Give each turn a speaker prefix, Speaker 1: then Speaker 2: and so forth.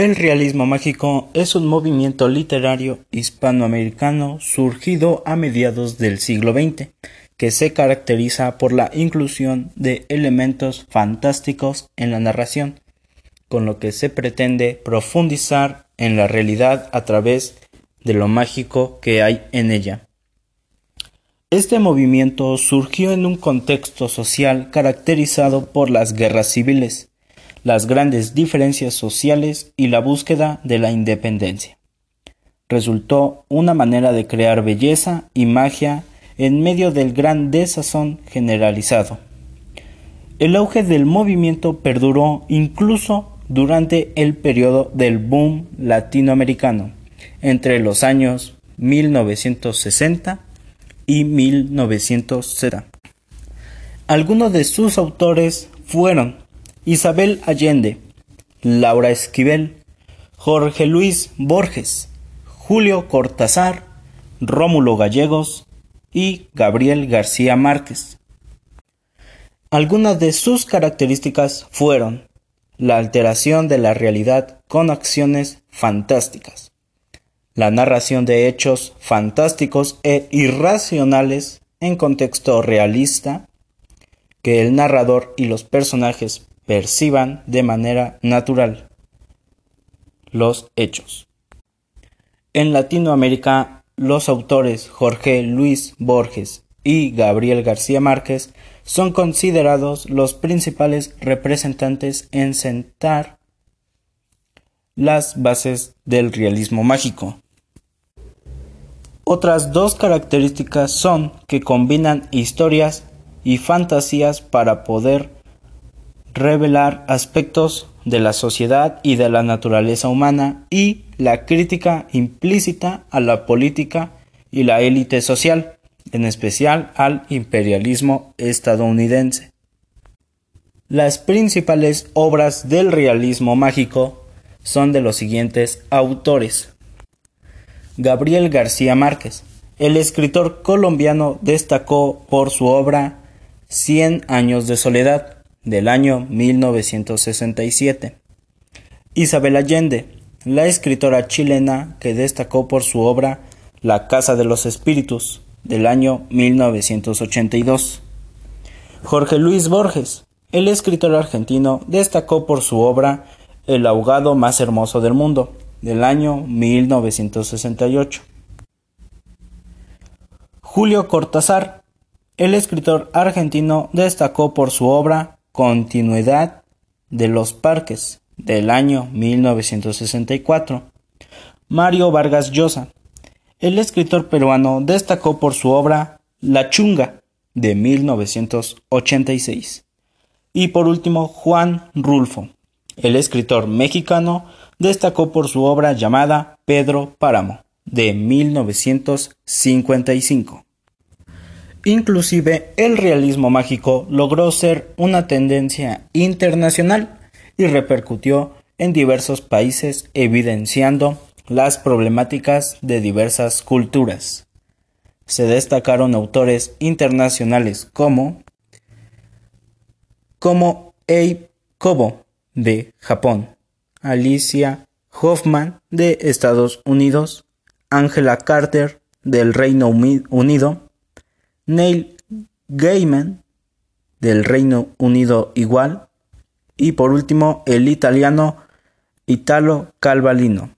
Speaker 1: El realismo mágico es un movimiento literario hispanoamericano surgido a mediados del siglo XX, que se caracteriza por la inclusión de elementos fantásticos en la narración, con lo que se pretende profundizar en la realidad a través de lo mágico que hay en ella. Este movimiento surgió en un contexto social caracterizado por las guerras civiles, las grandes diferencias sociales y la búsqueda de la independencia. Resultó una manera de crear belleza y magia en medio del gran desazón generalizado. El auge del movimiento perduró incluso durante el periodo del boom latinoamericano, entre los años 1960 y 1970. Algunos de sus autores fueron Isabel Allende, Laura Esquivel, Jorge Luis Borges, Julio Cortázar, Rómulo Gallegos y Gabriel García Márquez. Algunas de sus características fueron la alteración de la realidad con acciones fantásticas, la narración de hechos fantásticos e irracionales en contexto realista, que el narrador y los personajes perciban de manera natural los hechos. En Latinoamérica, los autores Jorge Luis Borges y Gabriel García Márquez son considerados los principales representantes en sentar las bases del realismo mágico. Otras dos características son que combinan historias y fantasías para poder revelar aspectos de la sociedad y de la naturaleza humana y la crítica implícita a la política y la élite social, en especial al imperialismo estadounidense. Las principales obras del realismo mágico son de los siguientes autores. Gabriel García Márquez. El escritor colombiano destacó por su obra Cien años de soledad, del año 1967. Isabel Allende, la escritora chilena que destacó por su obra La Casa de los Espíritus, del año 1982. Jorge Luis Borges, el escritor argentino, destacó por su obra El ahogado más hermoso del mundo, del año 1968. Julio Cortázar, el escritor argentino, destacó por su obra Continuidad de los Parques del año 1964. Mario Vargas Llosa, el escritor peruano, destacó por su obra La Chunga de 1986. Y por último, Juan Rulfo, el escritor mexicano, destacó por su obra llamada Pedro Páramo de 1955. Inclusive el realismo mágico logró ser una tendencia internacional y repercutió en diversos países evidenciando las problemáticas de diversas culturas. Se destacaron autores internacionales como como Abe Kobo de Japón, Alicia Hoffman de Estados Unidos, Angela Carter del Reino Unido, Neil Gaiman del Reino Unido igual. Y por último el italiano Italo Calvalino